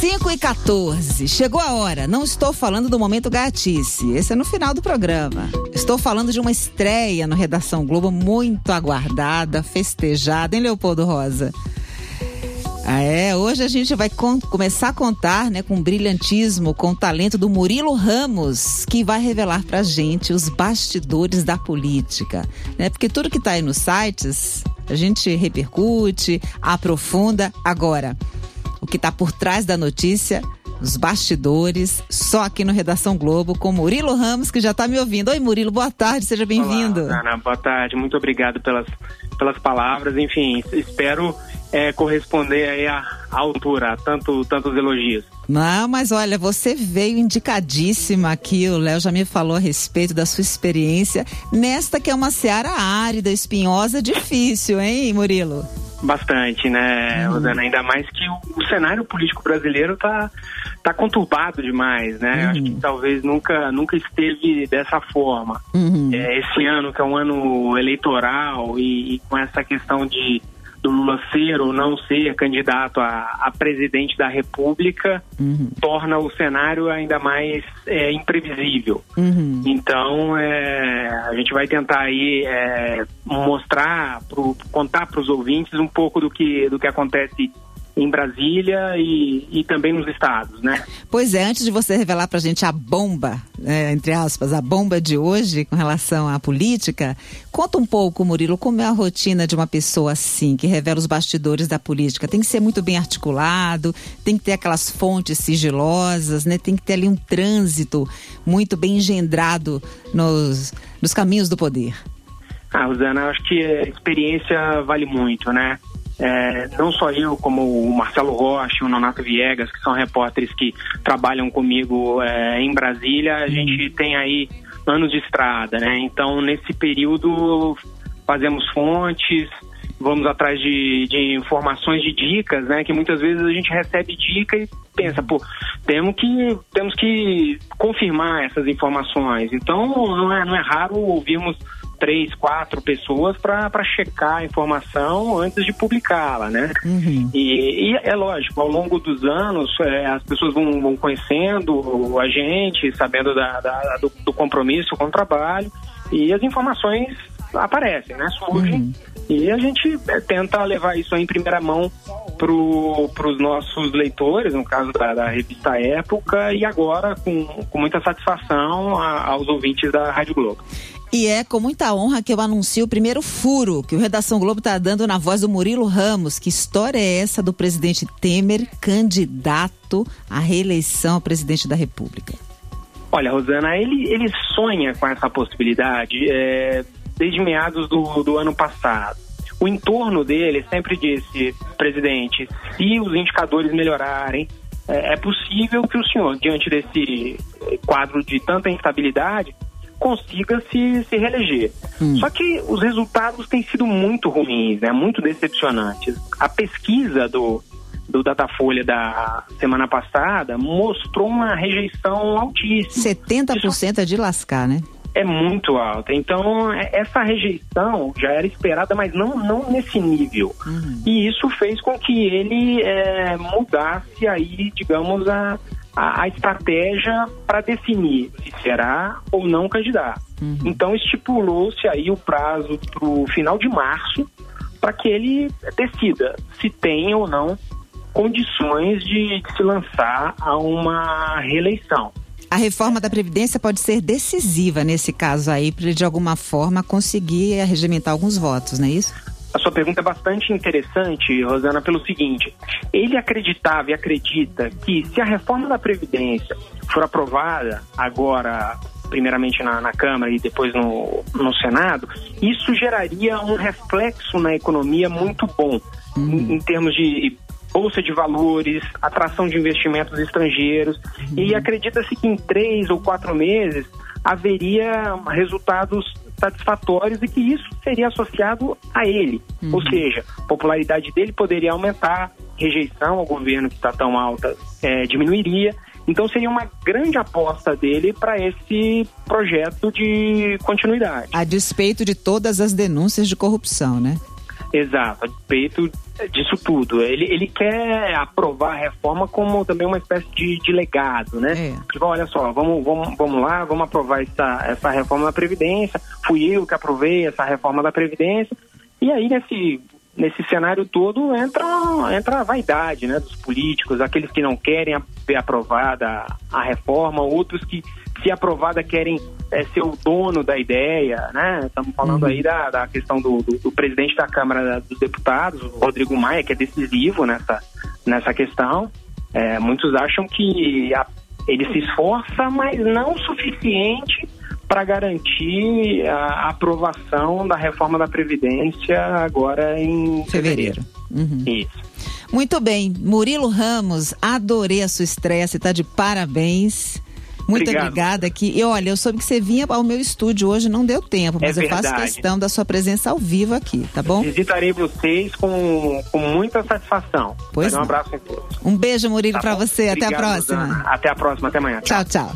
5 e 14. Chegou a hora. Não estou falando do momento gatice. Esse é no final do programa. Estou falando de uma estreia no Redação Globo muito aguardada, festejada, hein, Leopoldo Rosa? Ah, é, hoje a gente vai começar a contar, né, com brilhantismo, com o talento do Murilo Ramos, que vai revelar pra gente os bastidores da política, né? Porque tudo que tá aí nos sites, a gente repercute, aprofunda. Agora, que está por trás da notícia, os bastidores, só aqui no Redação Globo, com Murilo Ramos, que já está me ouvindo. Oi, Murilo, boa tarde, seja bem-vindo. Ana, boa tarde, muito obrigado pelas, pelas palavras. Enfim, espero é, corresponder aí à, altura, tanto, tantos elogios. Não, mas olha, você veio indicadíssima aqui, o Léo já me falou a respeito da sua experiência nesta que é uma seara árida, espinhosa, difícil, hein, Murilo? Bastante, né, uhum. Rosana? Ainda mais que o, o, cenário político brasileiro tá, tá conturbado demais, né? Uhum. Acho que talvez nunca, nunca esteve dessa forma. Uhum. É, esse ano, que é um ano eleitoral, e, e com essa questão de do Lula ser ou não ser candidato a, a presidente da República uhum. torna o cenário ainda mais é, imprevisível. Uhum. Então, é, a gente vai tentar aí é, mostrar, pro, contar para os ouvintes um pouco do que, do que acontece em Brasília e, e também nos estados, né? Pois é, antes de você revelar para a gente a bomba, é, entre aspas, a bomba de hoje com relação à política, conta um pouco, Murilo, como é a rotina de uma pessoa assim, que revela os bastidores da política. Tem que ser muito bem articulado, tem que ter aquelas fontes sigilosas, né? Tem que ter ali um trânsito muito bem engendrado nos, nos caminhos do poder. Ah, Rosana, acho que a experiência vale muito, né? É, não só eu, como o Marcelo Rocha e o Nonato Viegas, que são repórteres que trabalham comigo é, em Brasília, a gente uhum. tem aí anos de estrada, né? Então, nesse período, fazemos fontes, vamos atrás de, de informações, de dicas, né? Que muitas vezes a gente recebe dica e pensa, pô, temos que, temos que confirmar essas informações. Então, não é, não é raro ouvirmos três, quatro pessoas para checar a informação antes de publicá-la, né? Uhum. E, e, é lógico, ao longo dos anos, é, as pessoas vão, vão, conhecendo a gente, sabendo da, da, do, do, compromisso com o trabalho, e as informações aparecem, né? Surgem. Uhum. E a gente é, tenta levar isso em primeira mão para os nossos leitores, no caso da, da, revista Época, e agora com, com muita satisfação a, aos ouvintes da Rádio Globo. E é com muita honra que eu anuncio o primeiro furo que o Redação Globo está dando na voz do Murilo Ramos. Que história é essa do presidente Temer, candidato à reeleição ao presidente da República? Olha, Rosana, ele, ele sonha com essa possibilidade é, desde meados do, do ano passado. O entorno dele sempre disse, presidente, se os indicadores melhorarem, é, é possível que o senhor, diante desse quadro de tanta instabilidade, consiga se, se reeleger. Hum. Só que os resultados têm sido muito ruins, né? muito decepcionantes. A pesquisa do, do Datafolha da semana passada mostrou uma rejeição altíssima. 70% Isso é de lascar, né? É muito alta. Então, é, essa rejeição já era esperada, mas não, não nesse nível. Uhum. E isso fez com que ele é, mudasse aí, digamos, a, a, a estratégia para definir se será ou não candidato. Uhum. Então estipulou-se aí o prazo para o final de março para que ele decida se tem ou não condições de se lançar a uma reeleição. A reforma da Previdência pode ser decisiva nesse caso aí, para de alguma forma conseguir arregimentar alguns votos, não é isso? A sua pergunta é bastante interessante, Rosana, pelo seguinte: ele acreditava e acredita que se a reforma da Previdência for aprovada agora, primeiramente na, na Câmara e depois no, no Senado, isso geraria um reflexo na economia muito bom, em, em termos de bolsa de valores, atração de investimentos estrangeiros, uhum. e acredita-se que em três ou quatro meses haveria resultados satisfatórios e que isso seria associado a ele. Uhum. Ou seja, a popularidade dele poderia aumentar, rejeição ao governo que está tão alta é, diminuiria. Então seria uma grande aposta dele para esse projeto de continuidade. A despeito de todas as denúncias de corrupção, né? Exato, a despeito disso tudo. Ele, ele quer aprovar a reforma como também uma espécie de, de legado, né? É. Tipo, olha só, vamos, vamos, vamos lá, vamos aprovar essa, essa reforma da Previdência. Fui eu que aprovei essa reforma da Previdência. E aí, nesse, nesse cenário todo, entra, entra a vaidade né, dos políticos, aqueles que não querem ver aprovada a reforma, outros que, se aprovada, querem é, ser o dono da ideia, né? Estamos falando uhum. aí da, da questão do, do, do, presidente da Câmara dos Deputados, Rodrigo Maia, que é decisivo nessa, nessa questão. É, muitos acham que a, ele se esforça, mas não o suficiente para garantir a aprovação da reforma da Previdência agora em fevereiro. Uhum. Isso. Muito bem, Murilo Ramos, adorei a sua estreia, você está de parabéns. Muito Obrigado. obrigada aqui. E olha, eu soube que você vinha ao meu estúdio hoje, não deu tempo, mas é eu faço questão da sua presença ao vivo aqui, tá bom? Visitarei vocês com, com muita satisfação. Pois um abraço a todos. Um beijo, Murilo, tá para você. Obrigado, até a próxima. Até a próxima, até amanhã. tchau. tchau.